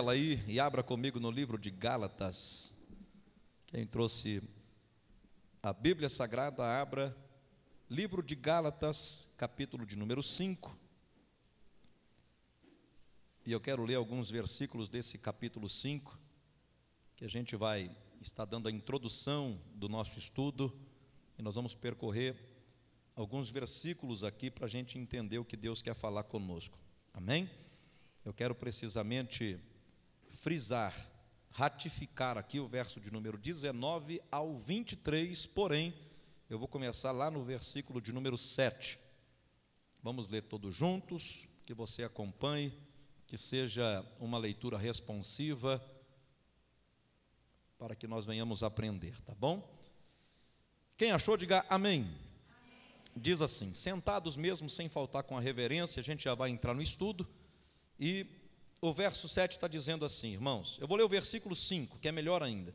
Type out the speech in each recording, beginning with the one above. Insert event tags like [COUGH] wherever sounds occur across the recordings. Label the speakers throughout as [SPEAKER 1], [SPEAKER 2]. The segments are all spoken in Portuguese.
[SPEAKER 1] ela aí e abra comigo no livro de Gálatas. Quem trouxe a Bíblia Sagrada, abra livro de Gálatas, capítulo de número 5. E eu quero ler alguns versículos desse capítulo 5, que a gente vai estar dando a introdução do nosso estudo, e nós vamos percorrer alguns versículos aqui para a gente entender o que Deus quer falar conosco. Amém? Eu quero precisamente frisar, ratificar aqui o verso de número 19 ao 23, porém, eu vou começar lá no versículo de número 7. Vamos ler todos juntos, que você acompanhe, que seja uma leitura responsiva, para que nós venhamos aprender, tá bom? Quem achou, diga amém. amém. Diz assim: sentados mesmo, sem faltar com a reverência, a gente já vai entrar no estudo, e o verso 7 está dizendo assim, irmãos. Eu vou ler o versículo 5, que é melhor ainda.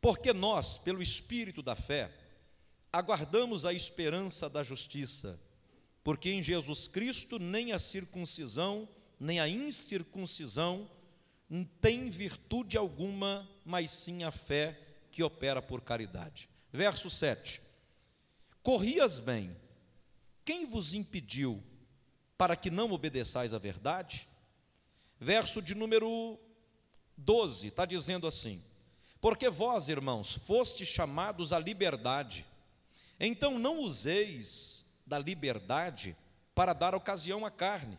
[SPEAKER 1] Porque nós, pelo Espírito da fé, aguardamos a esperança da justiça, porque em Jesus Cristo nem a circuncisão, nem a incircuncisão tem virtude alguma, mas sim a fé que opera por caridade. Verso 7: Corrias bem, quem vos impediu para que não obedeçais à verdade? Verso de número 12, está dizendo assim: Porque vós, irmãos, fostes chamados à liberdade, então não useis da liberdade para dar ocasião à carne,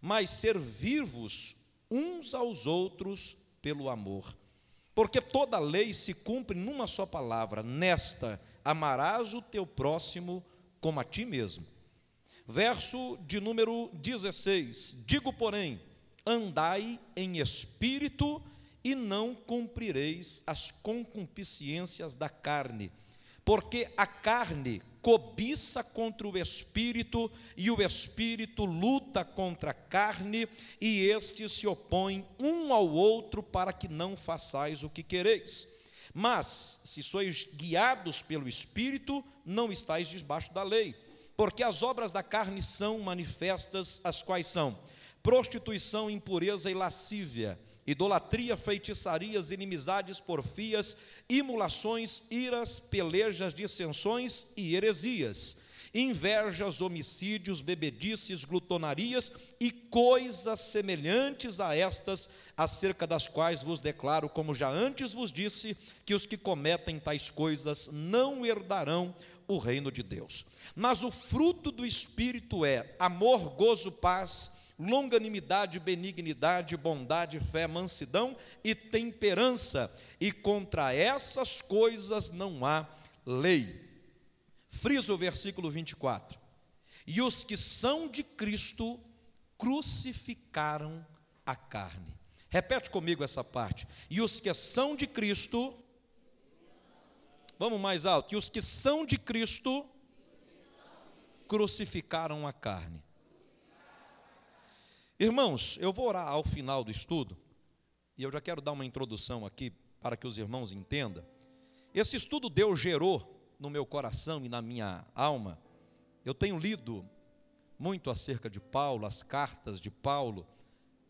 [SPEAKER 1] mas servir-vos uns aos outros pelo amor. Porque toda lei se cumpre numa só palavra: nesta amarás o teu próximo como a ti mesmo. Verso de número 16: Digo, porém, andai em espírito e não cumprireis as concupiscências da carne, porque a carne cobiça contra o espírito e o espírito luta contra a carne, e estes se opõem um ao outro para que não façais o que quereis. Mas, se sois guiados pelo espírito, não estáis debaixo da lei, porque as obras da carne são manifestas, as quais são prostituição, impureza e lascívia, idolatria, feitiçarias, inimizades, porfias, imulações, iras, pelejas, dissensões e heresias, invejas, homicídios, bebedices, glutonarias e coisas semelhantes a estas, acerca das quais vos declaro, como já antes vos disse, que os que cometem tais coisas não herdarão o reino de Deus. Mas o fruto do Espírito é amor, gozo, paz, longanimidade, benignidade, bondade, fé, mansidão e temperança, e contra essas coisas não há lei. Frisa o versículo 24. E os que são de Cristo crucificaram a carne. Repete comigo essa parte. E os que são de Cristo, vamos mais alto. E os que são de Cristo crucificaram a carne. Irmãos, eu vou orar ao final do estudo, e eu já quero dar uma introdução aqui para que os irmãos entendam. Esse estudo Deus gerou no meu coração e na minha alma. Eu tenho lido muito acerca de Paulo, as cartas de Paulo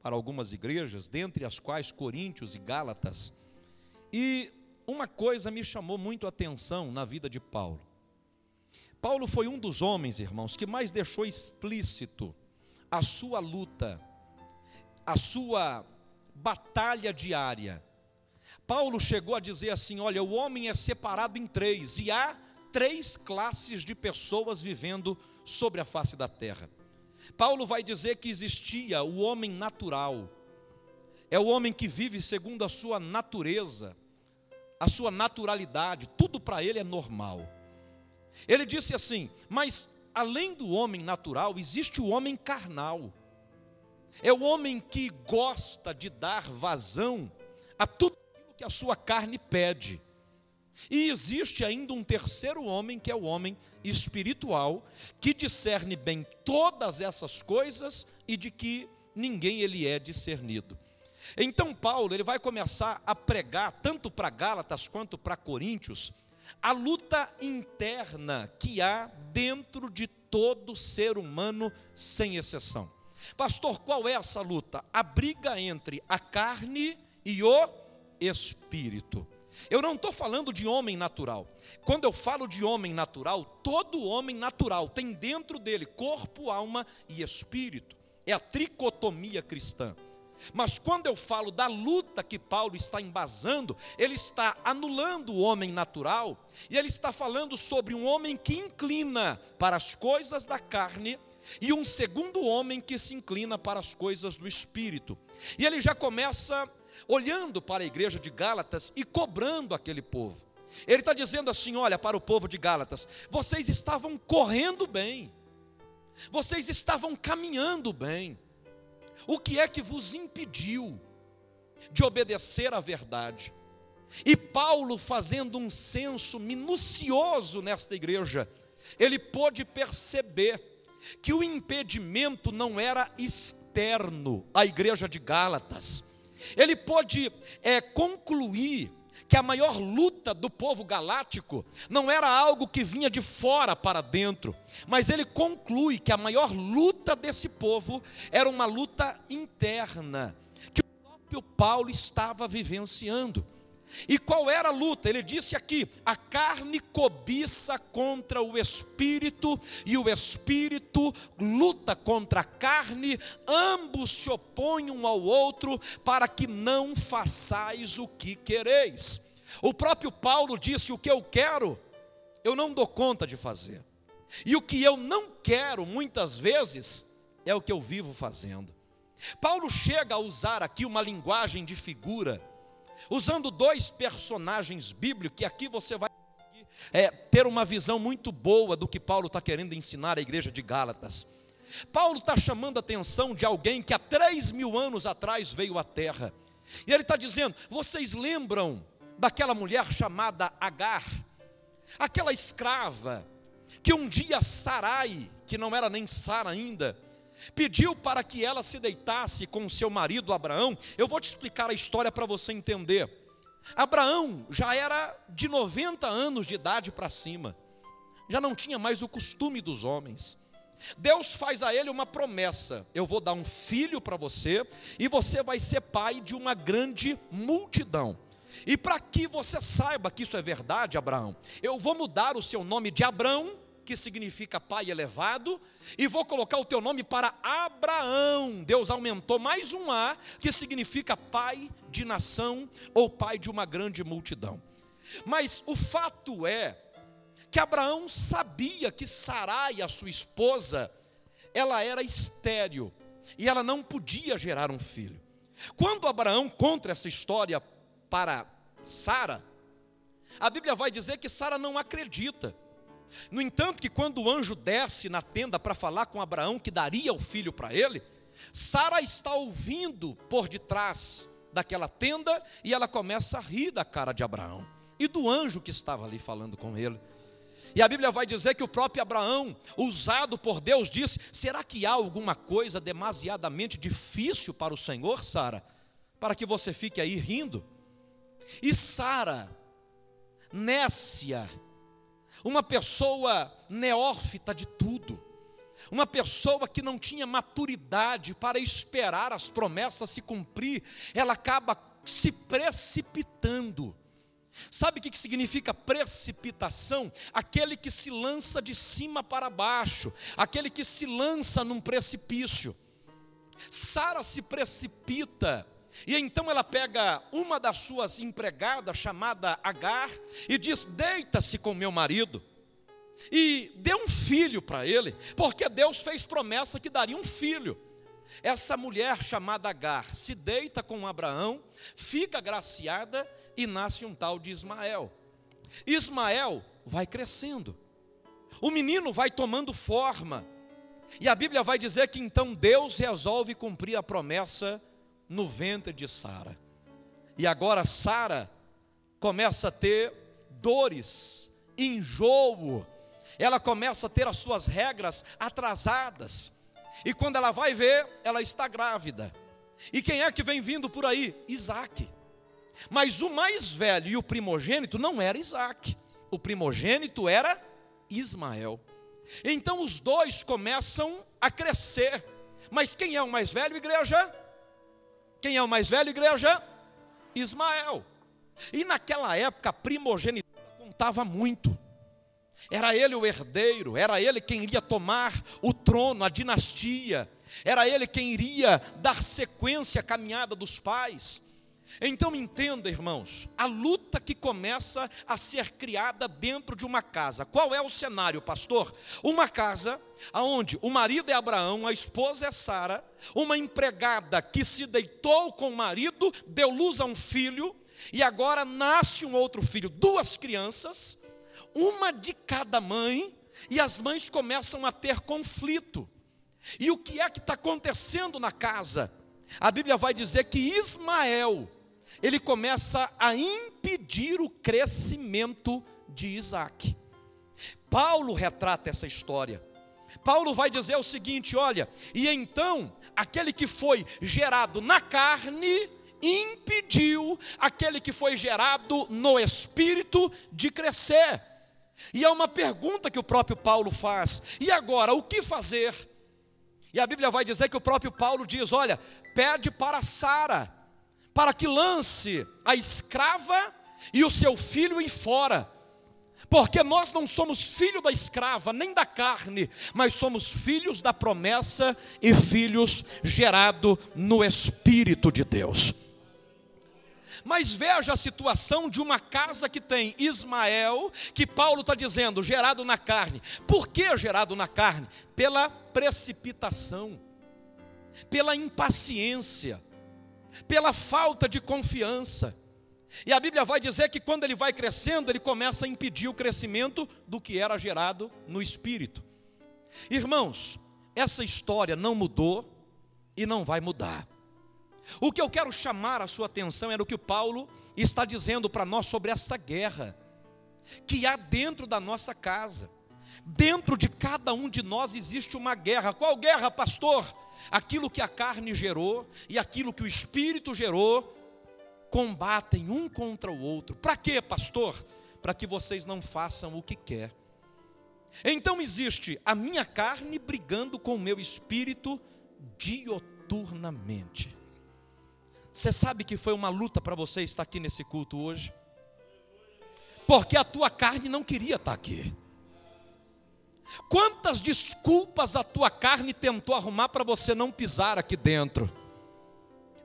[SPEAKER 1] para algumas igrejas, dentre as quais Coríntios e Gálatas. E uma coisa me chamou muito a atenção na vida de Paulo. Paulo foi um dos homens, irmãos, que mais deixou explícito a sua luta, a sua batalha diária. Paulo chegou a dizer assim: olha, o homem é separado em três, e há três classes de pessoas vivendo sobre a face da terra. Paulo vai dizer que existia o homem natural, é o homem que vive segundo a sua natureza, a sua naturalidade, tudo para ele é normal. Ele disse assim: mas além do homem natural, existe o homem carnal. É o homem que gosta de dar vazão a tudo aquilo que a sua carne pede. E existe ainda um terceiro homem, que é o homem espiritual, que discerne bem todas essas coisas e de que ninguém ele é discernido. Então Paulo, ele vai começar a pregar tanto para Gálatas quanto para Coríntios a luta interna que há dentro de todo ser humano, sem exceção. Pastor, qual é essa luta? A briga entre a carne e o espírito. Eu não estou falando de homem natural. Quando eu falo de homem natural, todo homem natural tem dentro dele corpo, alma e espírito. É a tricotomia cristã. Mas quando eu falo da luta que Paulo está embasando, ele está anulando o homem natural e ele está falando sobre um homem que inclina para as coisas da carne e um segundo homem que se inclina para as coisas do espírito. E ele já começa olhando para a igreja de Gálatas e cobrando aquele povo. Ele está dizendo assim: olha, para o povo de Gálatas, vocês estavam correndo bem, vocês estavam caminhando bem, o que é que vos impediu de obedecer à verdade? E Paulo, fazendo um censo minucioso nesta igreja, ele pôde perceber que o impedimento não era externo à igreja de Gálatas, ele pôde é, concluir que a maior luta do povo galático não era algo que vinha de fora para dentro, mas ele conclui que a maior luta desse povo era uma luta interna, que o próprio Paulo estava vivenciando. E qual era a luta? Ele disse aqui: a carne cobiça contra o espírito, e o espírito luta contra a carne, ambos se opõem um ao outro, para que não façais o que quereis. O próprio Paulo disse: o que eu quero, eu não dou conta de fazer, e o que eu não quero, muitas vezes, é o que eu vivo fazendo. Paulo chega a usar aqui uma linguagem de figura usando dois personagens bíblicos, que aqui você vai é, ter uma visão muito boa do que Paulo está querendo ensinar à igreja de Gálatas. Paulo está chamando a atenção de alguém que há três mil anos atrás veio à terra, e ele está dizendo: vocês lembram daquela mulher chamada Agar, aquela escrava, que um dia Sarai, que não era nem Sara ainda, pediu para que ela se deitasse com seu marido Abraão. Eu vou te explicar a história para você entender. Abraão já era de 90 anos de idade para cima, já não tinha mais o costume dos homens. Deus faz a ele uma promessa: eu vou dar um filho para você, e você vai ser pai de uma grande multidão. E para que você saiba que isso é verdade, Abraão, eu vou mudar o seu nome de Abraão que significa pai elevado, e vou colocar o teu nome para Abraão. Deus aumentou mais um A, que significa pai de nação ou pai de uma grande multidão. Mas o fato é que Abraão sabia que Sarai, a sua esposa, ela era estéril e ela não podia gerar um filho. Quando Abraão conta essa história para Sara, a Bíblia vai dizer que Sara não acredita. No entanto, que quando o anjo desce na tenda para falar com Abraão que daria o filho para ele, Sara está ouvindo por detrás daquela tenda e ela começa a rir da cara de Abraão e do anjo que estava ali falando com ele. E a Bíblia vai dizer que o próprio Abraão, usado por Deus, disse: Será que há alguma coisa demasiadamente difícil para o Senhor, Sara, para que você fique aí rindo? E Sara, nécia, uma pessoa neófita de tudo, uma pessoa que não tinha maturidade para esperar as promessas se cumprir, ela acaba se precipitando. Sabe o que significa precipitação? Aquele que se lança de cima para baixo, aquele que se lança num precipício. Sara se precipita e então ela pega uma das suas empregadas, chamada Agar, e diz: Deita-se com meu marido. E dê um filho para ele, porque Deus fez promessa que daria um filho. Essa mulher chamada Agar se deita com Abraão, fica agraciada e nasce um tal de Ismael. Ismael vai crescendo, o menino vai tomando forma, e a Bíblia vai dizer que então Deus resolve cumprir a promessa no ventre de Sara. E agora Sara começa a ter dores, enjoo, ela começa a ter as suas regras atrasadas. E quando ela vai ver, ela está grávida. E quem é que vem vindo por aí? Isaac. Mas o mais velho e o primogênito não era Isaac. O primogênito era Ismael. Então os dois começam a crescer Mas quem é o mais velho, igreja? Quem é o mais velho, igreja? Ismael. E naquela época, a primogenitura contava muito. Era ele o herdeiro, era ele quem iria tomar o trono, a dinastia, era ele quem iria dar sequência à caminhada dos pais. Então entenda, irmãos, a luta que começa a ser criada dentro de uma casa. Qual é o cenário, pastor? Uma casa aonde o marido é Abraão, a esposa é Sara, uma empregada que se deitou com o marido, deu luz a um filho e agora nasce um outro filho, duas crianças, uma de cada mãe, e as mães começam a ter conflito. E o que é que está acontecendo na casa? A Bíblia vai dizer que Ismael, ele começa a impedir o crescimento de Isaac. Paulo retrata essa história. Paulo vai dizer o seguinte: olha, e então aquele que foi gerado na carne impediu aquele que foi gerado no espírito de crescer. E é uma pergunta que o próprio Paulo faz: e agora, o que fazer? E a Bíblia vai dizer que o próprio Paulo diz: olha, pede para Sara, para que lance a escrava e o seu filho em fora. Porque nós não somos filho da escrava, nem da carne, mas somos filhos da promessa e filhos gerados no Espírito de Deus. Mas veja a situação de uma casa que tem Ismael, que Paulo está dizendo, gerado na carne. Por que gerado na carne? Pela precipitação, pela impaciência, pela falta de confiança. E a Bíblia vai dizer que quando ele vai crescendo, ele começa a impedir o crescimento do que era gerado no espírito. Irmãos, essa história não mudou e não vai mudar. O que eu quero chamar a sua atenção era o que Paulo está dizendo para nós sobre essa guerra que há dentro da nossa casa. Dentro de cada um de nós existe uma guerra. Qual guerra, pastor? Aquilo que a carne gerou e aquilo que o espírito gerou combatem um contra o outro. Para quê, pastor? Para que vocês não façam o que quer. Então existe a minha carne brigando com o meu espírito dioturnamente. Você sabe que foi uma luta para você estar aqui nesse culto hoje? Porque a tua carne não queria estar aqui. Quantas desculpas a tua carne tentou arrumar para você não pisar aqui dentro?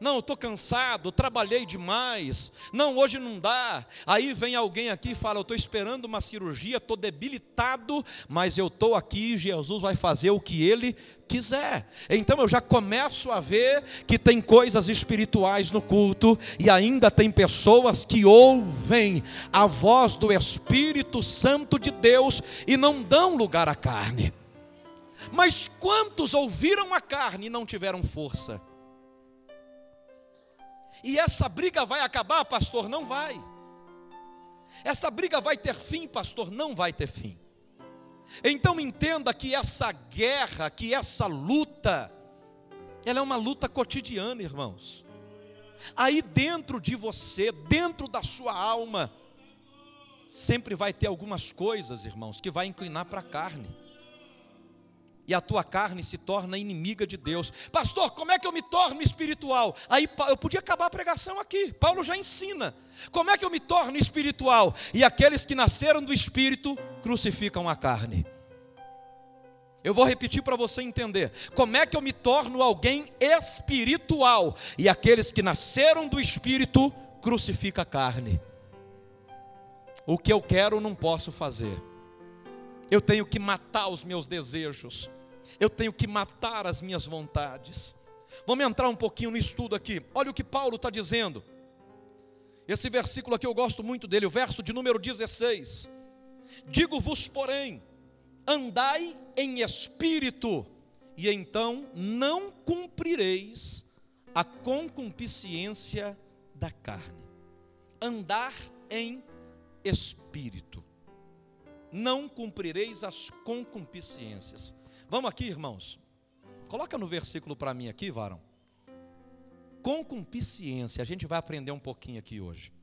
[SPEAKER 1] Não, estou cansado, trabalhei demais. Não, hoje não dá. Aí vem alguém aqui e fala: Eu estou esperando uma cirurgia, estou debilitado, mas eu estou aqui e Jesus vai fazer o que ele quiser. Então eu já começo a ver que tem coisas espirituais no culto e ainda tem pessoas que ouvem a voz do Espírito Santo de Deus e não dão lugar à carne. Mas quantos ouviram a carne e não tiveram força? E essa briga vai acabar, pastor? Não vai. Essa briga vai ter fim, pastor? Não vai ter fim. Então entenda que essa guerra, que essa luta, ela é uma luta cotidiana, irmãos. Aí dentro de você, dentro da sua alma, sempre vai ter algumas coisas, irmãos, que vai inclinar para a carne e a tua carne se torna inimiga de Deus. Pastor, como é que eu me torno espiritual? Aí eu podia acabar a pregação aqui. Paulo já ensina. Como é que eu me torno espiritual? E aqueles que nasceram do espírito crucificam a carne. Eu vou repetir para você entender. Como é que eu me torno alguém espiritual? E aqueles que nasceram do espírito crucificam a carne. O que eu quero não posso fazer. Eu tenho que matar os meus desejos eu tenho que matar as minhas vontades. Vamos entrar um pouquinho no estudo aqui. Olha o que Paulo está dizendo. Esse versículo aqui eu gosto muito dele, o verso de número 16. Digo-vos, porém, andai em espírito, e então não cumprireis a concupiscência da carne. Andar em espírito. Não cumprireis as concupiscências. Vamos aqui, irmãos. Coloca no versículo para mim aqui, varão. Concupiscência, a gente vai aprender um pouquinho aqui hoje.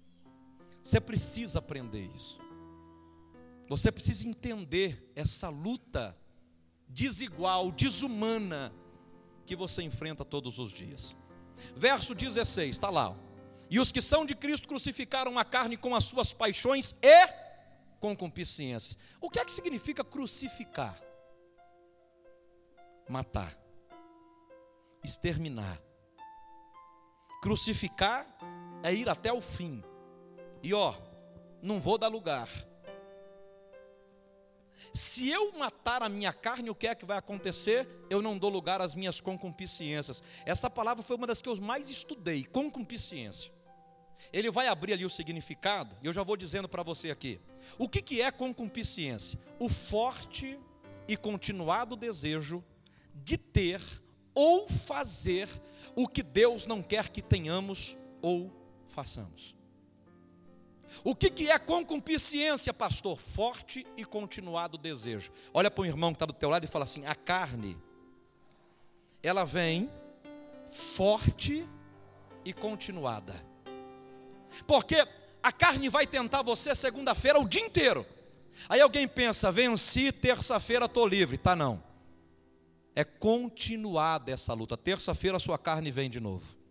[SPEAKER 1] Você precisa aprender isso. Você precisa entender essa luta desigual, desumana que você enfrenta todos os dias. Verso 16, está lá. E os que são de Cristo crucificaram a carne com as suas paixões e concupiscências. O que é que significa crucificar? Matar, exterminar. Crucificar é ir até o fim. E ó, não vou dar lugar. Se eu matar a minha carne, o que é que vai acontecer? Eu não dou lugar às minhas concupiscências. Essa palavra foi uma das que eu mais estudei, concupiscência. Ele vai abrir ali o significado, e eu já vou dizendo para você aqui. O que, que é concupiscência? O forte e continuado desejo de ter ou fazer o que Deus não quer que tenhamos ou façamos. O que, que é concupiscência, pastor? Forte e continuado desejo. Olha para o irmão que está do teu lado e fala assim: a carne, ela vem forte e continuada. Porque a carne vai tentar você segunda-feira o dia inteiro. Aí alguém pensa, venci, terça-feira estou livre. Tá não. É continuada essa luta. Terça-feira a sua carne vem de novo.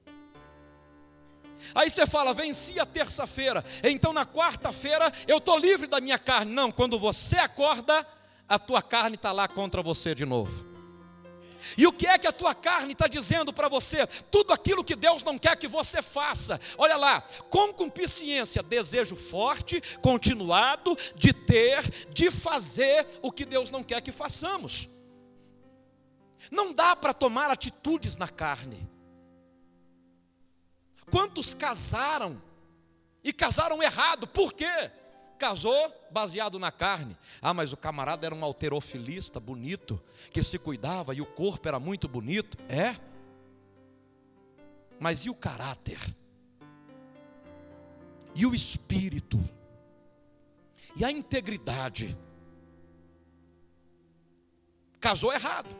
[SPEAKER 1] Aí você fala, venci a terça-feira, então na quarta-feira eu estou livre da minha carne. Não, quando você acorda, a tua carne está lá contra você de novo. E o que é que a tua carne está dizendo para você? Tudo aquilo que Deus não quer que você faça. Olha lá, concupiscência, desejo forte, continuado, de ter, de fazer o que Deus não quer que façamos. Não dá para tomar atitudes na carne. Quantos casaram e casaram errado? Por quê? Casou baseado na carne. Ah, mas o camarada era um alterofilista bonito, que se cuidava e o corpo era muito bonito. É? Mas e o caráter? E o espírito? E a integridade? Casou errado.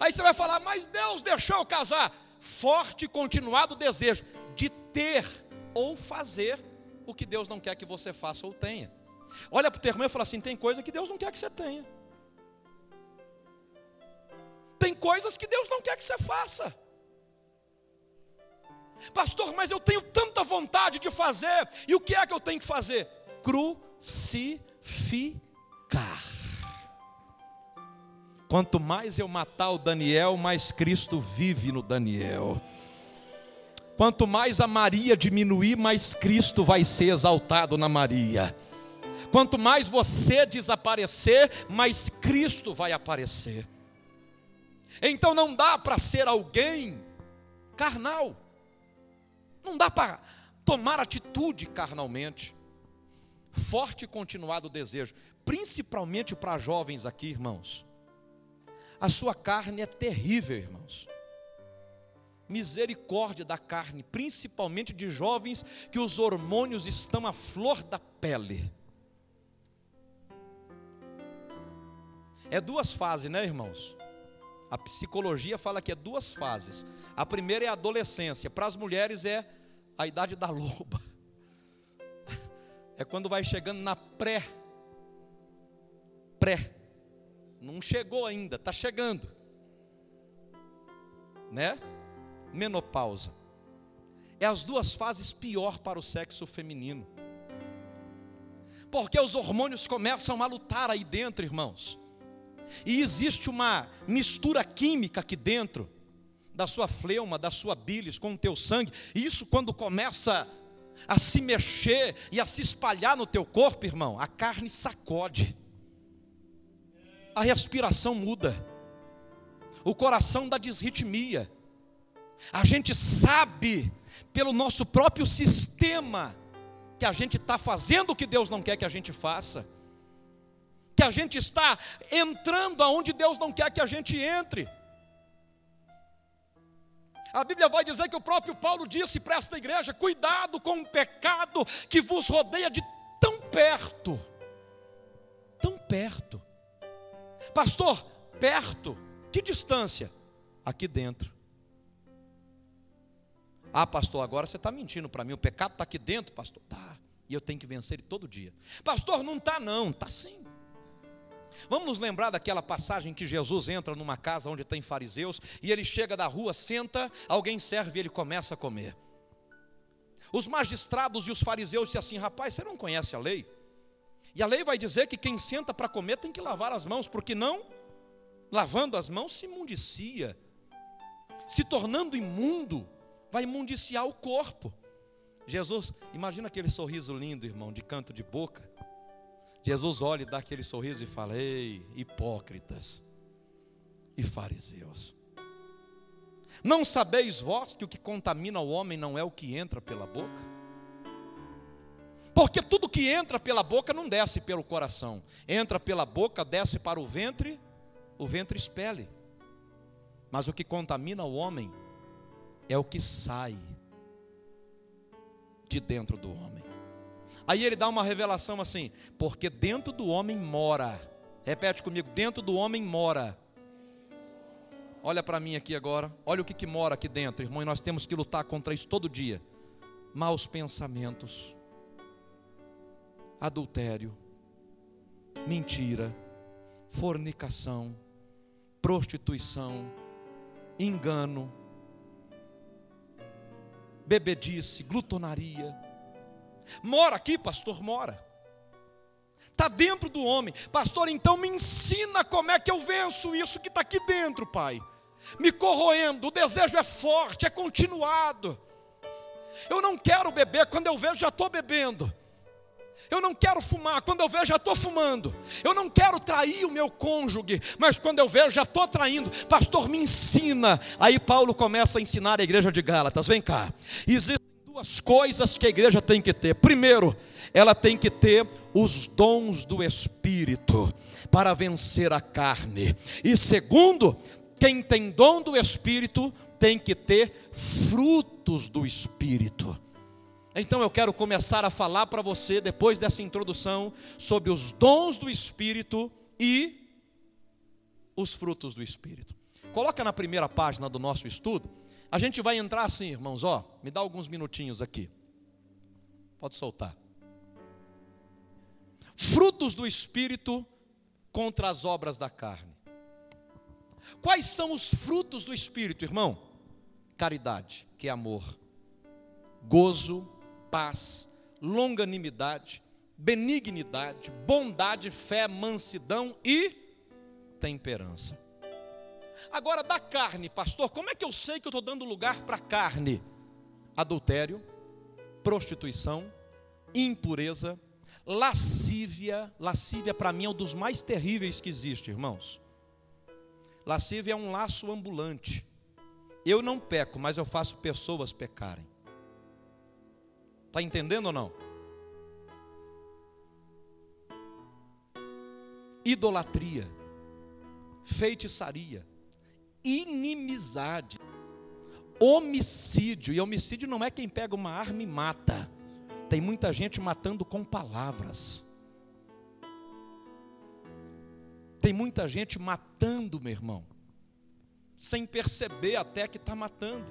[SPEAKER 1] Aí você vai falar, mas Deus deixou casar. Forte e continuado desejo de ter ou fazer o que Deus não quer que você faça ou tenha. Olha para o teu irmão e fala assim: tem coisa que Deus não quer que você tenha. Tem coisas que Deus não quer que você faça. Pastor, mas eu tenho tanta vontade de fazer, e o que é que eu tenho que fazer? Crucificar. Quanto mais eu matar o Daniel, mais Cristo vive no Daniel. Quanto mais a Maria diminuir, mais Cristo vai ser exaltado na Maria. Quanto mais você desaparecer, mais Cristo vai aparecer. Então não dá para ser alguém carnal. Não dá para tomar atitude carnalmente. Forte e continuado desejo, principalmente para jovens aqui, irmãos. A sua carne é terrível, irmãos misericórdia da carne, principalmente de jovens que os hormônios estão à flor da pele. É duas fases, né, irmãos? A psicologia fala que é duas fases. A primeira é a adolescência, para as mulheres é a idade da loba. [LAUGHS] É quando vai chegando na pré. Pré. Não chegou ainda, está chegando. Né? Menopausa. É as duas fases pior para o sexo feminino. Porque os hormônios começam a lutar aí dentro, irmãos. E existe uma mistura química aqui dentro da sua fleuma, da sua bilis com o teu sangue. E isso quando começa a se mexer e a se espalhar no teu corpo, irmão, a carne sacode. A respiração muda. O coração dá desritmia. A gente sabe, pelo nosso próprio sistema, que a gente está fazendo o que Deus não quer que a gente faça, que a gente está entrando aonde Deus não quer que a gente entre. A Bíblia vai dizer que o próprio Paulo disse para esta igreja: cuidado com o pecado que vos rodeia de tão perto, tão perto, pastor, perto, que distância? Aqui dentro. Ah, pastor, agora você está mentindo para mim. O pecado está aqui dentro, pastor. Tá. E eu tenho que vencer ele todo dia. Pastor, não está não. Está sim. Vamos nos lembrar daquela passagem que Jesus entra numa casa onde tem fariseus e ele chega da rua, senta, alguém serve e ele começa a comer. Os magistrados e os fariseus dizem assim: rapaz, você não conhece a lei? E a lei vai dizer que quem senta para comer tem que lavar as mãos, porque não, lavando as mãos, se imundicia, se tornando imundo, vai imundiciar o corpo. Jesus, imagina aquele sorriso lindo, irmão, de canto de boca. Jesus olha e dá aquele sorriso e fala: Ei, hipócritas e fariseus, não sabeis vós que o que contamina o homem não é o que entra pela boca? Porque tudo que entra pela boca não desce pelo coração, entra pela boca, desce para o ventre, o ventre expele. Mas o que contamina o homem é o que sai de dentro do homem. Aí ele dá uma revelação assim: porque dentro do homem mora. Repete comigo: dentro do homem mora. Olha para mim aqui agora. Olha o que, que mora aqui dentro, irmão. E nós temos que lutar contra isso todo dia: maus pensamentos, adultério, mentira, fornicação, prostituição, engano, bebedice, glutonaria Mora aqui, pastor, mora. Está dentro do homem. Pastor, então me ensina como é que eu venço isso que está aqui dentro, Pai. Me corroendo, o desejo é forte, é continuado. Eu não quero beber, quando eu vejo já estou bebendo. Eu não quero fumar, quando eu vejo já estou fumando. Eu não quero trair o meu cônjuge, mas quando eu vejo já estou traindo. Pastor, me ensina. Aí Paulo começa a ensinar a igreja de Gálatas. Vem cá. Existe duas coisas que a igreja tem que ter. Primeiro, ela tem que ter os dons do Espírito para vencer a carne. E segundo, quem tem dom do Espírito tem que ter frutos do Espírito. Então eu quero começar a falar para você, depois dessa introdução, sobre os dons do Espírito e os frutos do Espírito. Coloca na primeira página do nosso estudo a gente vai entrar assim, irmãos, ó, me dá alguns minutinhos aqui. Pode soltar. Frutos do espírito contra as obras da carne. Quais são os frutos do espírito, irmão? Caridade, que é amor, gozo, paz, longanimidade, benignidade, bondade, fé, mansidão e temperança. Agora, da carne, pastor, como é que eu sei que eu estou dando lugar para carne? Adultério, prostituição, impureza, lascívia. Lascívia, para mim, é um dos mais terríveis que existe, irmãos. Lascívia é um laço ambulante. Eu não peco, mas eu faço pessoas pecarem. Está entendendo ou não? Idolatria, feitiçaria, inimizade, homicídio. E homicídio não é quem pega uma arma e mata. Tem muita gente matando com palavras. Tem muita gente matando, meu irmão, sem perceber até que está matando.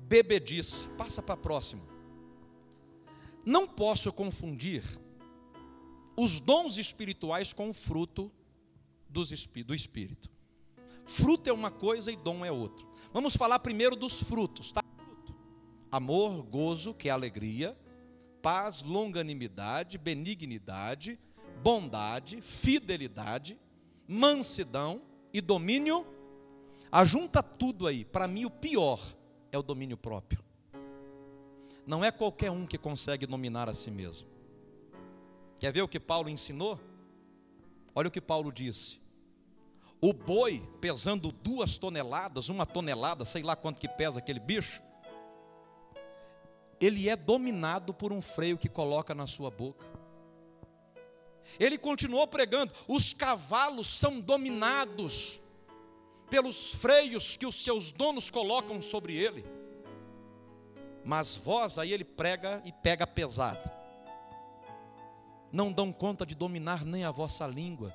[SPEAKER 1] Bebedice, passa para a próxima. Não posso confundir os dons espirituais com o fruto do Espírito. Fruto é uma coisa e dom é outra. Vamos falar primeiro dos frutos, tá? Amor, gozo, que é alegria, paz, longanimidade, benignidade, bondade, fidelidade, mansidão e domínio. Ajunta tudo aí. Para mim, o pior é o domínio próprio. Não é qualquer um que consegue dominar a si mesmo. Quer ver o que Paulo ensinou? Olha o que Paulo disse. O boi pesando duas toneladas, uma tonelada, sei lá quanto que pesa aquele bicho, ele é dominado por um freio que coloca na sua boca. Ele continuou pregando: os cavalos são dominados pelos freios que os seus donos colocam sobre ele. Mas vós, aí ele prega e pega pesado. Não dão conta de dominar nem a vossa língua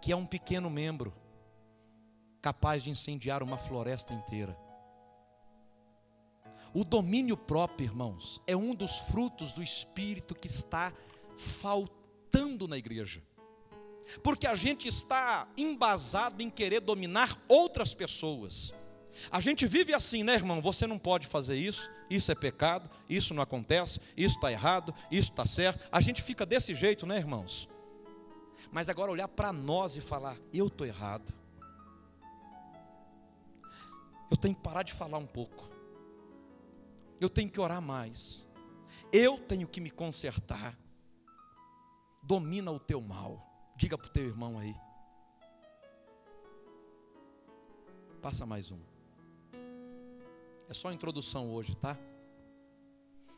[SPEAKER 1] que é um pequeno membro capaz de incendiar uma floresta inteira. O domínio próprio, irmãos, é um dos frutos do espírito que está faltando na igreja. Porque a gente está embasado em querer dominar outras pessoas. A gente vive assim, né, irmão? Você não pode fazer isso, isso é pecado, isso não acontece, isso está errado, isso está certo. A gente fica desse jeito, né, irmãos? Mas agora olhar para nós e falar: eu estou errado. Eu tenho que parar de falar um pouco. Eu tenho que orar mais. Eu tenho que me consertar. Domina o teu mal. Diga para o teu irmão aí. Passa mais um. É só introdução hoje, tá?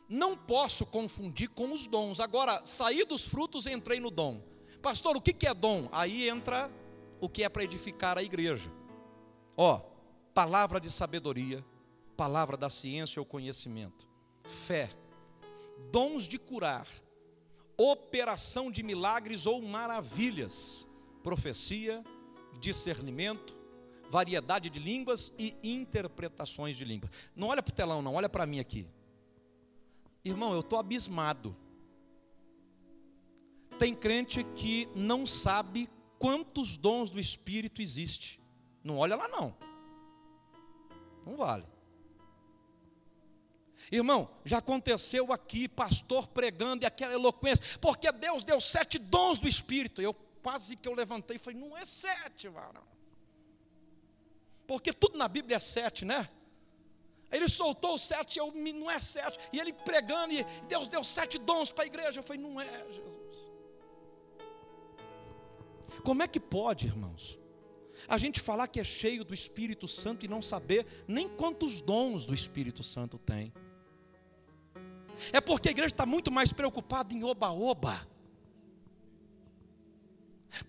[SPEAKER 1] Não posso confundir com os dons. Agora, saí dos frutos e entrei no dom. Pastor, o que é dom? Aí entra o que é para edificar a igreja. Ó, palavra de sabedoria, palavra da ciência ou conhecimento, fé, dons de curar, operação de milagres ou maravilhas, profecia, discernimento, variedade de línguas e interpretações de línguas. Não olha para o telão, não, olha para mim aqui. Irmão, eu estou abismado. Tem crente que não sabe quantos dons do Espírito existe. Não olha lá não. Não vale. Irmão, já aconteceu aqui, pastor pregando e aquela eloquência, porque Deus deu sete dons do Espírito. Eu quase que eu levantei e falei, não é sete, varão. Porque tudo na Bíblia é sete, né? Ele soltou o sete, eu, não é sete. E ele pregando, e Deus deu sete dons para a igreja. Eu falei, não é, Jesus. Como é que pode, irmãos? A gente falar que é cheio do Espírito Santo e não saber nem quantos dons do Espírito Santo tem. É porque a igreja está muito mais preocupada em oba-oba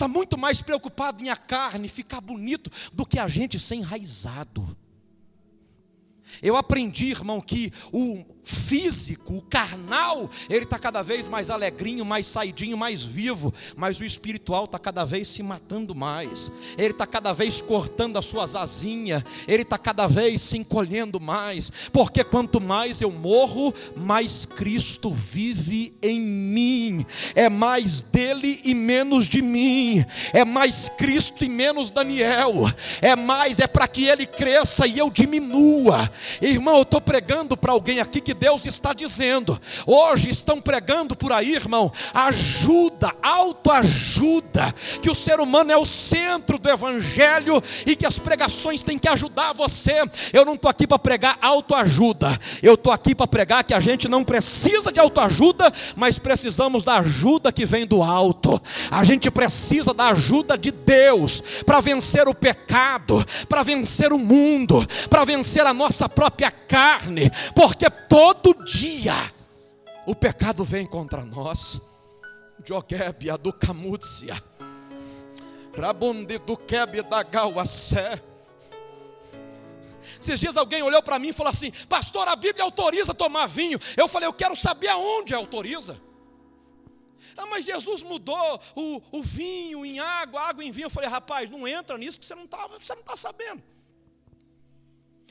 [SPEAKER 1] Está muito mais preocupado em a carne ficar bonito do que a gente ser enraizado. Eu aprendi, irmão, que o físico, o carnal, ele está cada vez mais alegrinho, mais saidinho, mais vivo, mas o espiritual está cada vez se matando mais, ele está cada vez cortando as suas asinhas, ele está cada vez se encolhendo mais, porque quanto mais eu morro, mais Cristo vive em mim, é mais dele e menos de mim, é mais Cristo e menos Daniel, é mais, é para que ele cresça e eu diminua, irmão, eu estou pregando para alguém aqui que que Deus está dizendo. Hoje estão pregando por aí, irmão, ajuda, autoajuda, que o ser humano é o centro do evangelho e que as pregações têm que ajudar você. Eu não estou aqui para pregar autoajuda, eu estou aqui para pregar que a gente não precisa de autoajuda, mas precisamos da ajuda que vem do alto. A gente precisa da ajuda de Deus para vencer o pecado, para vencer o mundo, para vencer a nossa própria carne, porque todo dia o pecado vem contra nós. Joguebe a do Camúcia, Rabonde do Kebe da Gauassé. Esses dias alguém olhou para mim e falou assim: Pastor, a Bíblia autoriza tomar vinho. Eu falei: Eu quero saber aonde autoriza. Ah, mas Jesus mudou o, o vinho em água, água em vinho. Eu falei: Rapaz, não entra nisso que você não está tá sabendo.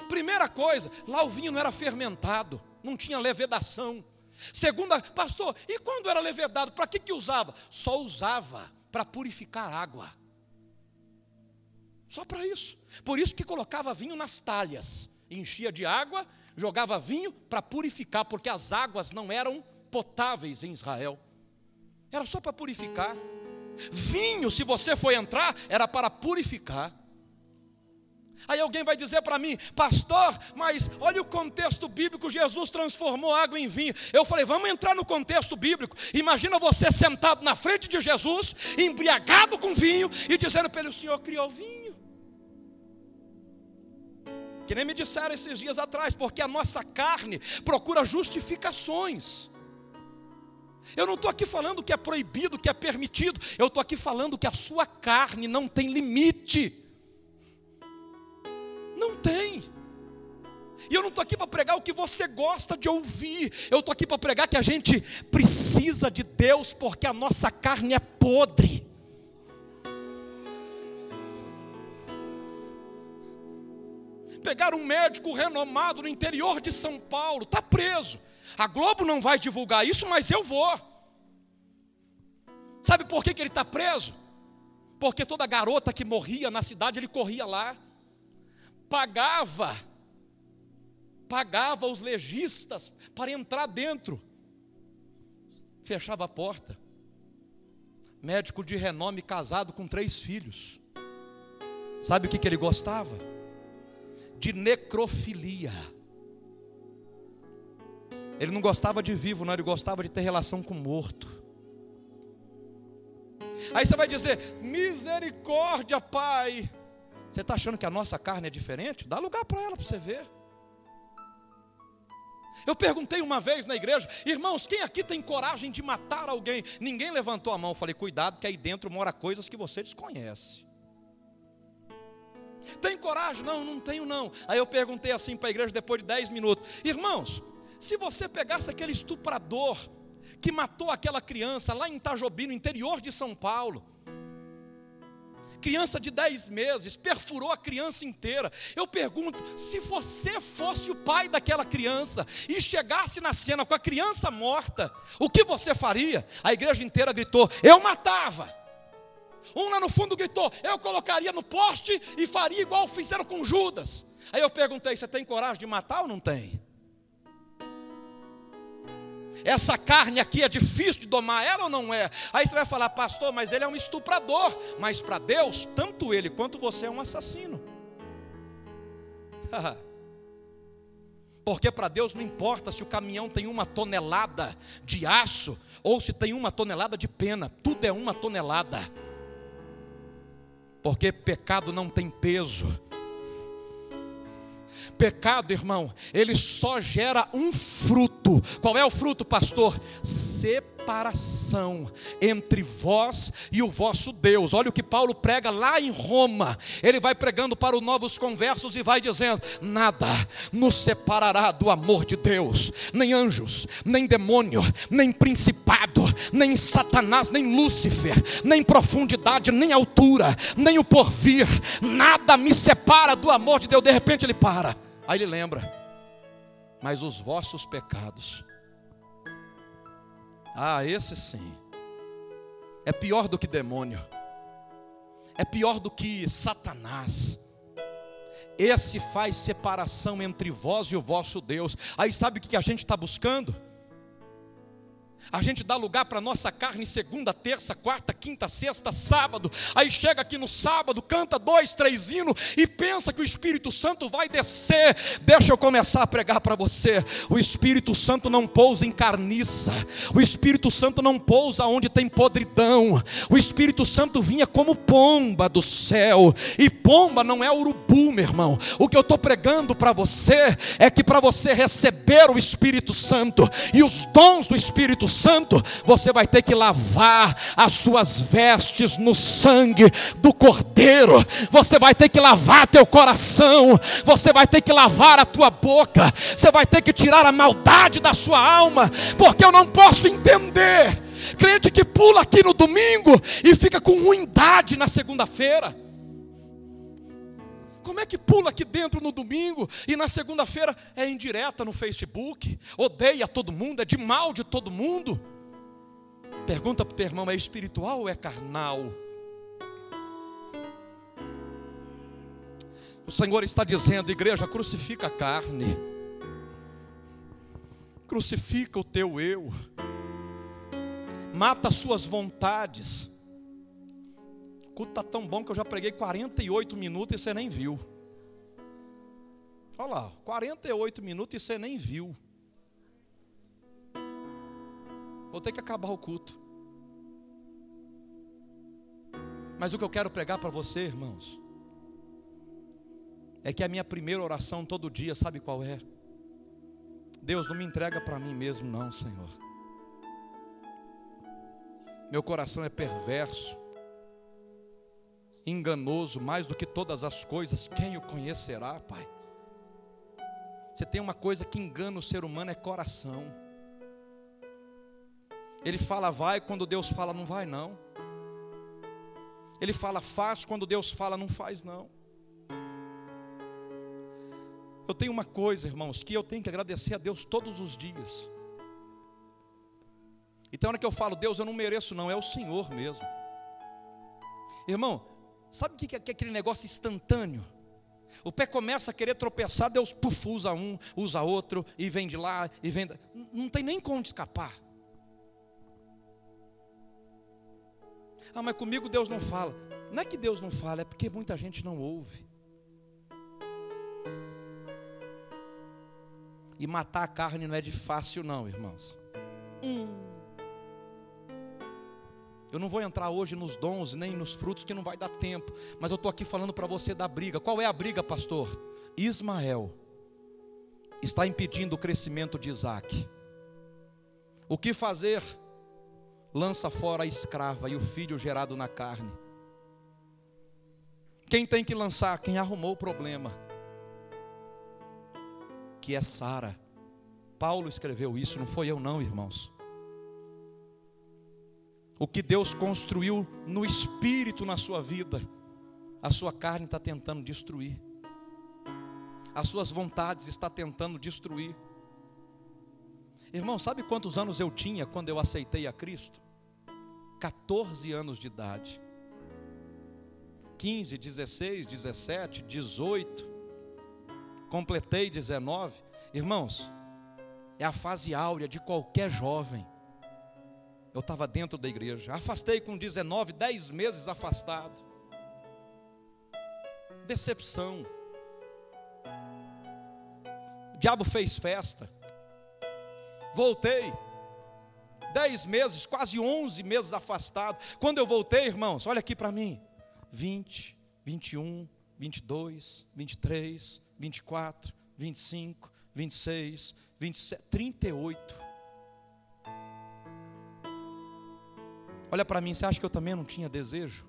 [SPEAKER 1] Primeira coisa, lá o vinho não era fermentado não tinha levedação. Segunda, pastor, e quando era levedado, para que, que usava? Só usava para purificar água. Só para isso. Por isso que colocava vinho nas talhas, enchia de água, jogava vinho para purificar, porque as águas não eram potáveis em Israel. Era só para purificar. Vinho, se você for entrar, era para purificar. Aí alguém vai dizer para mim, pastor, mas olha o contexto bíblico: Jesus transformou água em vinho. Eu falei, vamos entrar no contexto bíblico. Imagina você sentado na frente de Jesus, embriagado com vinho, e dizendo para ele: O Senhor criou vinho. Que nem me disseram esses dias atrás, porque a nossa carne procura justificações. Eu não estou aqui falando que é proibido, que é permitido, eu estou aqui falando que a sua carne não tem limite. Não tem. E eu não estou aqui para pregar o que você gosta de ouvir. Eu estou aqui para pregar que a gente precisa de Deus porque a nossa carne é podre. Pegar um médico renomado no interior de São Paulo, está preso. A Globo não vai divulgar isso, mas eu vou. Sabe por que, que ele está preso? porque toda garota que morria na cidade, ele corria lá, pagava, pagava os legistas para entrar dentro, fechava a porta. Médico de renome, casado com três filhos. Sabe o que, que ele gostava? De necrofilia. Ele não gostava de vivo, não, ele gostava de ter relação com morto. Aí você vai dizer: misericórdia, Pai. Você está achando que a nossa carne é diferente? Dá lugar para ela para você ver. Eu perguntei uma vez na igreja, irmãos, quem aqui tem coragem de matar alguém? Ninguém levantou a mão. Eu falei, cuidado, que aí dentro mora coisas que você desconhece. Tem coragem? Não, não tenho não. Aí eu perguntei assim para a igreja depois de 10 minutos: Irmãos, se você pegasse aquele estuprador que matou aquela criança lá em Itajobi, no interior de São Paulo. Criança de 10 meses, perfurou a criança inteira. Eu pergunto: se você fosse o pai daquela criança e chegasse na cena com a criança morta, o que você faria? A igreja inteira gritou: Eu matava. Um lá no fundo gritou: Eu colocaria no poste e faria igual fizeram com Judas. Aí eu perguntei: Você tem coragem de matar ou não tem? Essa carne aqui é difícil de domar ela ou não é? Aí você vai falar, pastor, mas ele é um estuprador. Mas para Deus, tanto ele quanto você é um assassino. [LAUGHS] Porque para Deus não importa se o caminhão tem uma tonelada de aço ou se tem uma tonelada de pena, tudo é uma tonelada. Porque pecado não tem peso pecado, irmão, ele só gera um fruto. Qual é o fruto, pastor? Separação entre vós e o vosso Deus. Olha o que Paulo prega lá em Roma. Ele vai pregando para os novos conversos e vai dizendo: Nada nos separará do amor de Deus, nem anjos, nem demônio, nem principado, nem Satanás, nem Lúcifer, nem profundidade, nem altura, nem o porvir. Nada me separa do amor de Deus. De repente ele para. Aí ele lembra, mas os vossos pecados, ah, esse sim, é pior do que demônio, é pior do que Satanás. Esse faz separação entre vós e o vosso Deus. Aí sabe o que a gente está buscando? A gente dá lugar para nossa carne segunda, terça, quarta, quinta, sexta, sábado. Aí chega aqui no sábado, canta dois, três hinos e pensa que o Espírito Santo vai descer. Deixa eu começar a pregar para você. O Espírito Santo não pousa em carniça. O Espírito Santo não pousa onde tem podridão. O Espírito Santo vinha como pomba do céu. E pomba não é urubu, meu irmão. O que eu estou pregando para você é que para você receber o Espírito Santo e os dons do Espírito Santo Santo, você vai ter que lavar as suas vestes no sangue do Cordeiro, você vai ter que lavar teu coração, você vai ter que lavar a tua boca, você vai ter que tirar a maldade da sua alma, porque eu não posso entender. Crente que pula aqui no domingo e fica com ruindade na segunda-feira. Como é que pula aqui dentro no domingo e na segunda-feira é indireta no Facebook? Odeia todo mundo, é de mal de todo mundo? Pergunta para o teu irmão: é espiritual ou é carnal? O Senhor está dizendo, igreja, crucifica a carne, crucifica o teu eu, mata as suas vontades o culto está tão bom que eu já preguei 48 minutos e você nem viu. Olha lá, 48 minutos e você nem viu. Vou ter que acabar o culto. Mas o que eu quero pregar para você, irmãos, é que a minha primeira oração todo dia, sabe qual é? Deus, não me entrega para mim mesmo, não, Senhor. Meu coração é perverso enganoso mais do que todas as coisas, quem o conhecerá, Pai? Você tem uma coisa que engana o ser humano é coração. Ele fala vai quando Deus fala não vai não. Ele fala faz quando Deus fala não faz não. Eu tenho uma coisa, irmãos, que eu tenho que agradecer a Deus todos os dias. Então, na hora que eu falo, Deus, eu não mereço, não, é o Senhor mesmo. Irmão, sabe o que é aquele negócio instantâneo? O pé começa a querer tropeçar, Deus puf, usa um, usa outro, e vem de lá, e vem. Da... Não tem nem como escapar. Ah, mas comigo Deus não fala. Não é que Deus não fala, é porque muita gente não ouve. E matar a carne não é de fácil, não, irmãos. Hum. Eu não vou entrar hoje nos dons nem nos frutos, que não vai dar tempo. Mas eu estou aqui falando para você da briga. Qual é a briga, pastor? Ismael está impedindo o crescimento de Isaac. O que fazer? Lança fora a escrava e o filho gerado na carne. Quem tem que lançar? Quem arrumou o problema. Que é Sara. Paulo escreveu isso, não foi eu não, irmãos. O que Deus construiu no espírito na sua vida, a sua carne está tentando destruir. As suas vontades está tentando destruir. Irmão, sabe quantos anos eu tinha quando eu aceitei a Cristo? 14 anos de idade. 15, 16, 17, 18. Completei 19. Irmãos, é a fase áurea de qualquer jovem eu estava dentro da igreja. Afastei com 19, 10 meses afastado. Decepção. O diabo fez festa. Voltei. 10 meses, quase 11 meses afastado. Quando eu voltei, irmãos, olha aqui para mim: 20, 21, 22, 23, 24, 25, 26, 27, 38. Olha para mim, você acha que eu também não tinha desejo?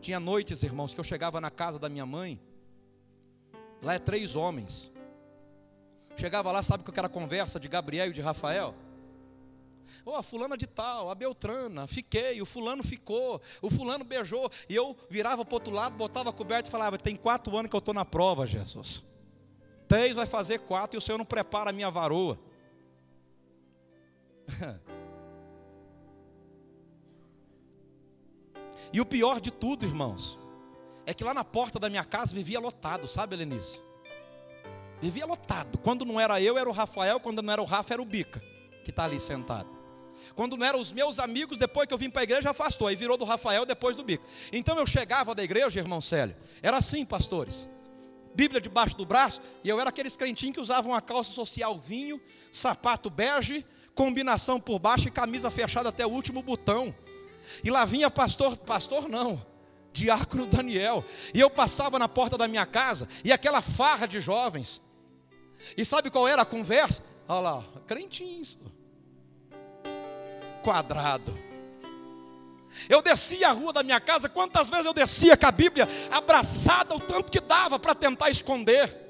[SPEAKER 1] Tinha noites, irmãos, que eu chegava na casa da minha mãe, lá é três homens. Chegava lá, sabe que era conversa de Gabriel e de Rafael? Ô, oh, a fulana de tal, a Beltrana, fiquei, o fulano ficou, o fulano beijou, e eu virava para o outro lado, botava a coberta e falava: tem quatro anos que eu estou na prova, Jesus. Três vai fazer quatro e o Senhor não prepara a minha varoa. [LAUGHS] E o pior de tudo, irmãos, é que lá na porta da minha casa vivia lotado, sabe, Helenice? Vivia lotado. Quando não era eu, era o Rafael. Quando não era o Rafa, era o Bica, que está ali sentado. Quando não eram os meus amigos, depois que eu vim para a igreja, afastou. Aí virou do Rafael, depois do Bica. Então eu chegava da igreja, irmão Célio. Era assim, pastores. Bíblia debaixo do braço. E eu era aqueles crentinhos que usavam uma calça social vinho, sapato bege, combinação por baixo e camisa fechada até o último botão. E lá vinha pastor, pastor não, diácono Daniel. E eu passava na porta da minha casa e aquela farra de jovens. E sabe qual era a conversa? Olha lá, crentinhos. Quadrado. Eu descia a rua da minha casa, quantas vezes eu descia com a Bíblia abraçada o tanto que dava para tentar esconder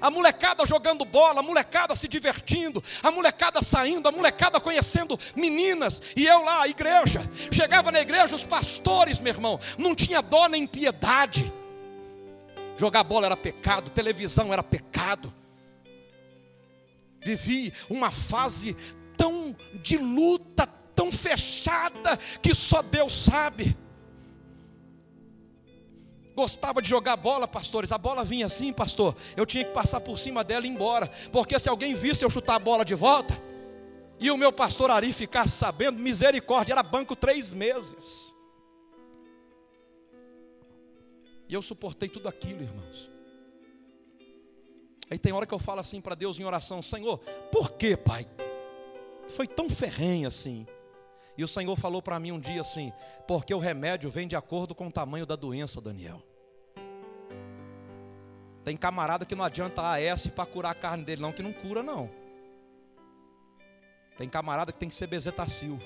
[SPEAKER 1] a molecada jogando bola, a molecada se divertindo, a molecada saindo, a molecada conhecendo meninas, e eu lá, a igreja. Chegava na igreja, os pastores, meu irmão, não tinha dó nem piedade. Jogar bola era pecado, televisão era pecado. Vivi uma fase tão de luta, tão fechada, que só Deus sabe gostava de jogar bola, pastores. A bola vinha assim, pastor. Eu tinha que passar por cima dela e ir embora. Porque se alguém visse eu chutar a bola de volta, e o meu pastor Ari ficasse sabendo, misericórdia, era banco três meses. E eu suportei tudo aquilo, irmãos. Aí tem hora que eu falo assim para Deus em oração: Senhor, por que, Pai? Foi tão ferrenho assim. E o Senhor falou para mim um dia assim: porque o remédio vem de acordo com o tamanho da doença, Daniel. Tem camarada que não adianta AS para curar a carne dele, não, que não cura, não. Tem camarada que tem que ser bezetacil.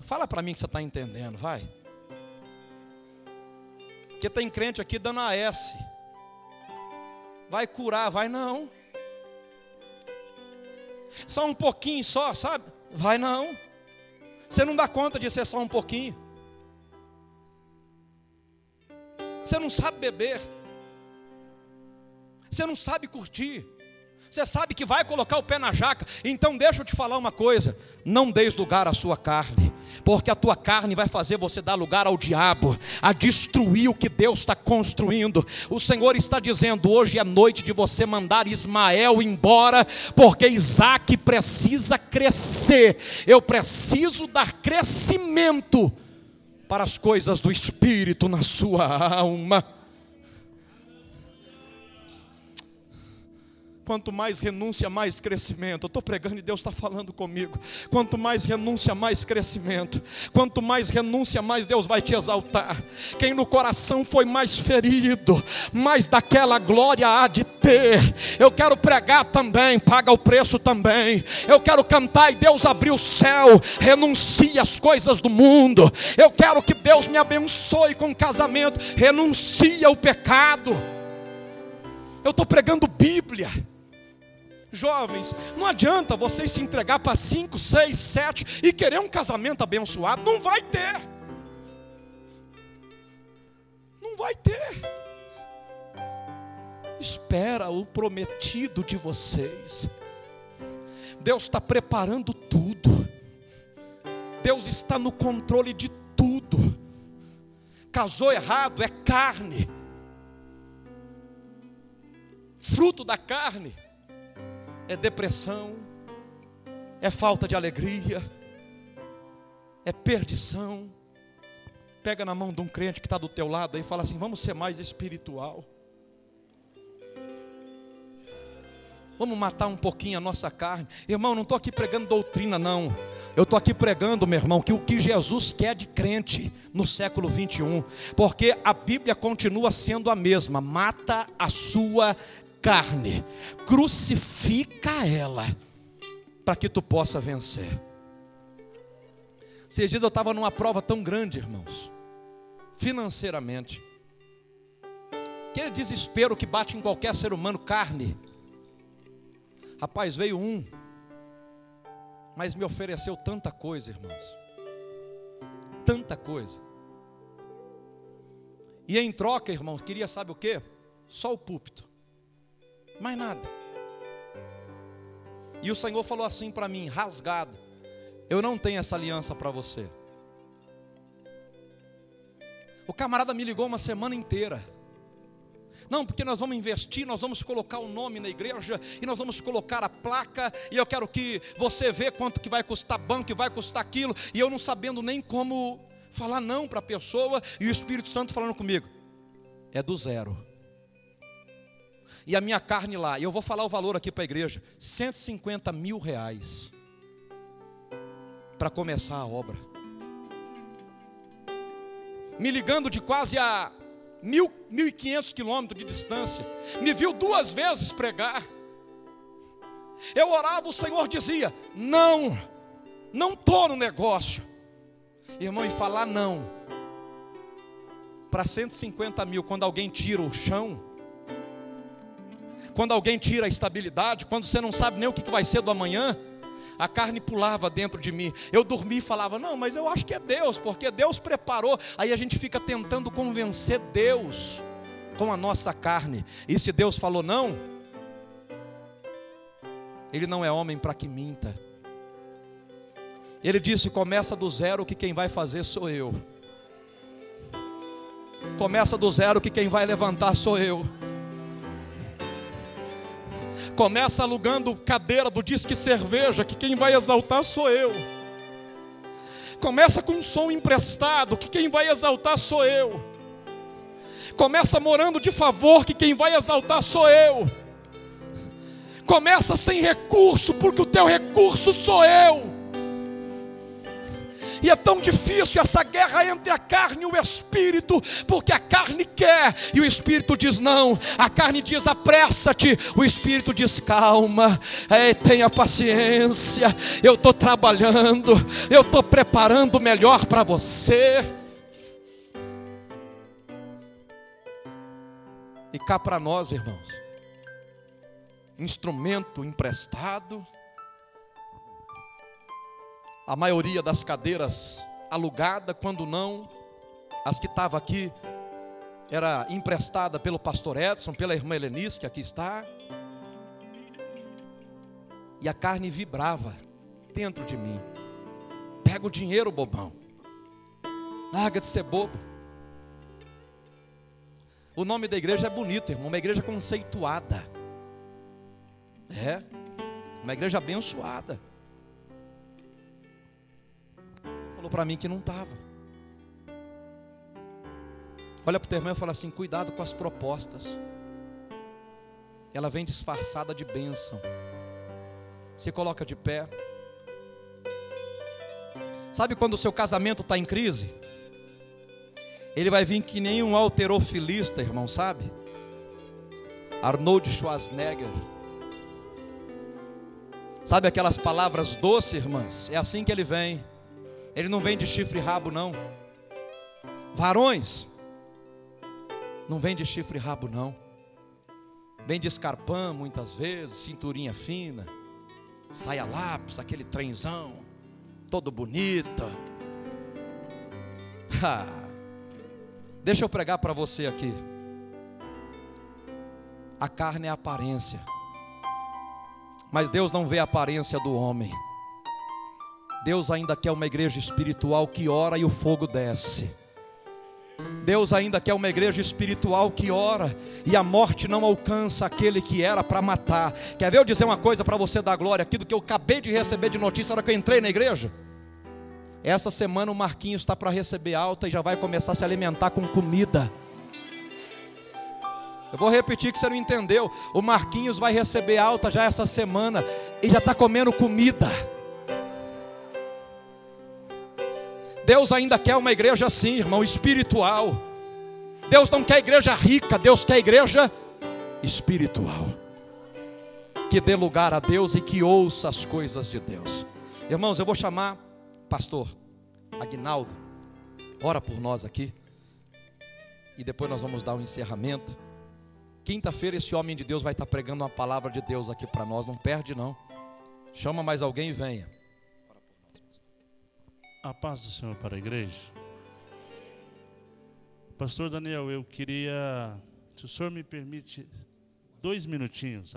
[SPEAKER 1] Fala para mim que você está entendendo, vai. Porque tem crente aqui dando AS. Vai curar, vai não. Só um pouquinho só, sabe? Vai não. Você não dá conta de ser só um pouquinho. Você não sabe beber. Você não sabe curtir. Você sabe que vai colocar o pé na jaca, então deixa eu te falar uma coisa: não deis lugar à sua carne, porque a tua carne vai fazer você dar lugar ao diabo, a destruir o que Deus está construindo. O Senhor está dizendo: hoje é noite de você mandar Ismael embora, porque Isaac precisa crescer, eu preciso dar crescimento para as coisas do Espírito na sua alma. Quanto mais renúncia, mais crescimento. Eu estou pregando e Deus está falando comigo. Quanto mais renúncia, mais crescimento. Quanto mais renúncia, mais Deus vai te exaltar. Quem no coração foi mais ferido, mais daquela glória há de ter. Eu quero pregar também, paga o preço também. Eu quero cantar e Deus abriu o céu. Renuncie às coisas do mundo. Eu quero que Deus me abençoe com casamento. Renuncie ao pecado. Eu estou pregando Bíblia. Jovens, não adianta vocês se entregar para 5, 6, 7 e querer um casamento abençoado, não vai ter. Não vai ter. Espera o prometido de vocês. Deus está preparando tudo. Deus está no controle de tudo. Casou errado é carne. Fruto da carne é depressão, é falta de alegria, é perdição. Pega na mão de um crente que está do teu lado e fala assim: vamos ser mais espiritual. Vamos matar um pouquinho a nossa carne. Irmão, não estou aqui pregando doutrina, não. Eu estou aqui pregando, meu irmão, que o que Jesus quer de crente no século 21, porque a Bíblia continua sendo a mesma: mata a sua carne, crucifica ela, para que tu possa vencer. Esses dias eu estava numa prova tão grande, irmãos, financeiramente, aquele desespero que bate em qualquer ser humano, carne. Rapaz, veio um, mas me ofereceu tanta coisa, irmãos, tanta coisa. E em troca, irmãos, queria sabe o que? Só o púlpito. Mais nada. E o Senhor falou assim para mim, rasgado: Eu não tenho essa aliança para você. O camarada me ligou uma semana inteira. Não, porque nós vamos investir, nós vamos colocar o nome na igreja e nós vamos colocar a placa e eu quero que você vê quanto que vai custar banco, que vai custar aquilo, e eu não sabendo nem como falar não para a pessoa e o Espírito Santo falando comigo. É do zero e a minha carne lá. E eu vou falar o valor aqui para a igreja: 150 mil reais para começar a obra. Me ligando de quase a mil, mil e quinhentos quilômetros de distância, me viu duas vezes pregar. Eu orava, o Senhor dizia: Não, não estou no negócio. Irmão, e falar não para 150 mil, quando alguém tira o chão, quando alguém tira a estabilidade, quando você não sabe nem o que vai ser do amanhã, a carne pulava dentro de mim. Eu dormia e falava: Não, mas eu acho que é Deus, porque Deus preparou. Aí a gente fica tentando convencer Deus com a nossa carne. E se Deus falou não, Ele não é homem para que minta. Ele disse: Começa do zero, que quem vai fazer sou eu. Começa do zero, que quem vai levantar sou eu. Começa alugando cadeira do disque cerveja, que quem vai exaltar sou eu. Começa com um som emprestado, que quem vai exaltar sou eu. Começa morando de favor, que quem vai exaltar sou eu. Começa sem recurso, porque o teu recurso sou eu. E é tão difícil essa guerra entre a carne e o espírito, porque a carne quer e o espírito diz não. A carne diz apressa-te, o espírito diz calma, é, tenha paciência. Eu estou trabalhando, eu estou preparando melhor para você. E cá para nós, irmãos, instrumento emprestado, a maioria das cadeiras alugada, quando não, as que estavam aqui era emprestada pelo pastor Edson, pela irmã Helenice, que aqui está. E a carne vibrava dentro de mim. Pega o dinheiro, bobão. Larga de ser bobo. O nome da igreja é bonito, irmão. Uma igreja conceituada. É. Uma igreja abençoada. Falou para mim que não estava. Olha para o teu irmão e fala assim: cuidado com as propostas. Ela vem disfarçada de bênção. Se coloca de pé. Sabe quando o seu casamento está em crise? Ele vai vir que nem um alterofilista, irmão, sabe? Arnold Schwarzenegger. Sabe aquelas palavras doces, irmãs? É assim que ele vem. Ele não vem de chifre e rabo, não. Varões, não vem de chifre e rabo, não. Vem de escarpão, muitas vezes, cinturinha fina, saia lápis, aquele trenzão, todo bonito. [LAUGHS] Deixa eu pregar para você aqui. A carne é a aparência, mas Deus não vê a aparência do homem. Deus ainda quer uma igreja espiritual que ora e o fogo desce. Deus ainda quer uma igreja espiritual que ora e a morte não alcança aquele que era para matar. Quer ver eu dizer uma coisa para você dar glória aqui do que eu acabei de receber de notícia na hora que eu entrei na igreja? Essa semana o Marquinhos está para receber alta e já vai começar a se alimentar com comida. Eu vou repetir que você não entendeu. O Marquinhos vai receber alta já essa semana e já está comendo comida. Deus ainda quer uma igreja assim, irmão, espiritual. Deus não quer igreja rica, Deus quer igreja espiritual. Que dê lugar a Deus e que ouça as coisas de Deus. Irmãos, eu vou chamar pastor Agnaldo. Ora por nós aqui. E depois nós vamos dar um encerramento. Quinta-feira esse homem de Deus vai estar pregando uma palavra de Deus aqui para nós. Não perde não. Chama mais alguém e venha.
[SPEAKER 2] A paz do Senhor para a igreja. Pastor Daniel, eu queria, se o senhor me permite, dois minutinhos apenas.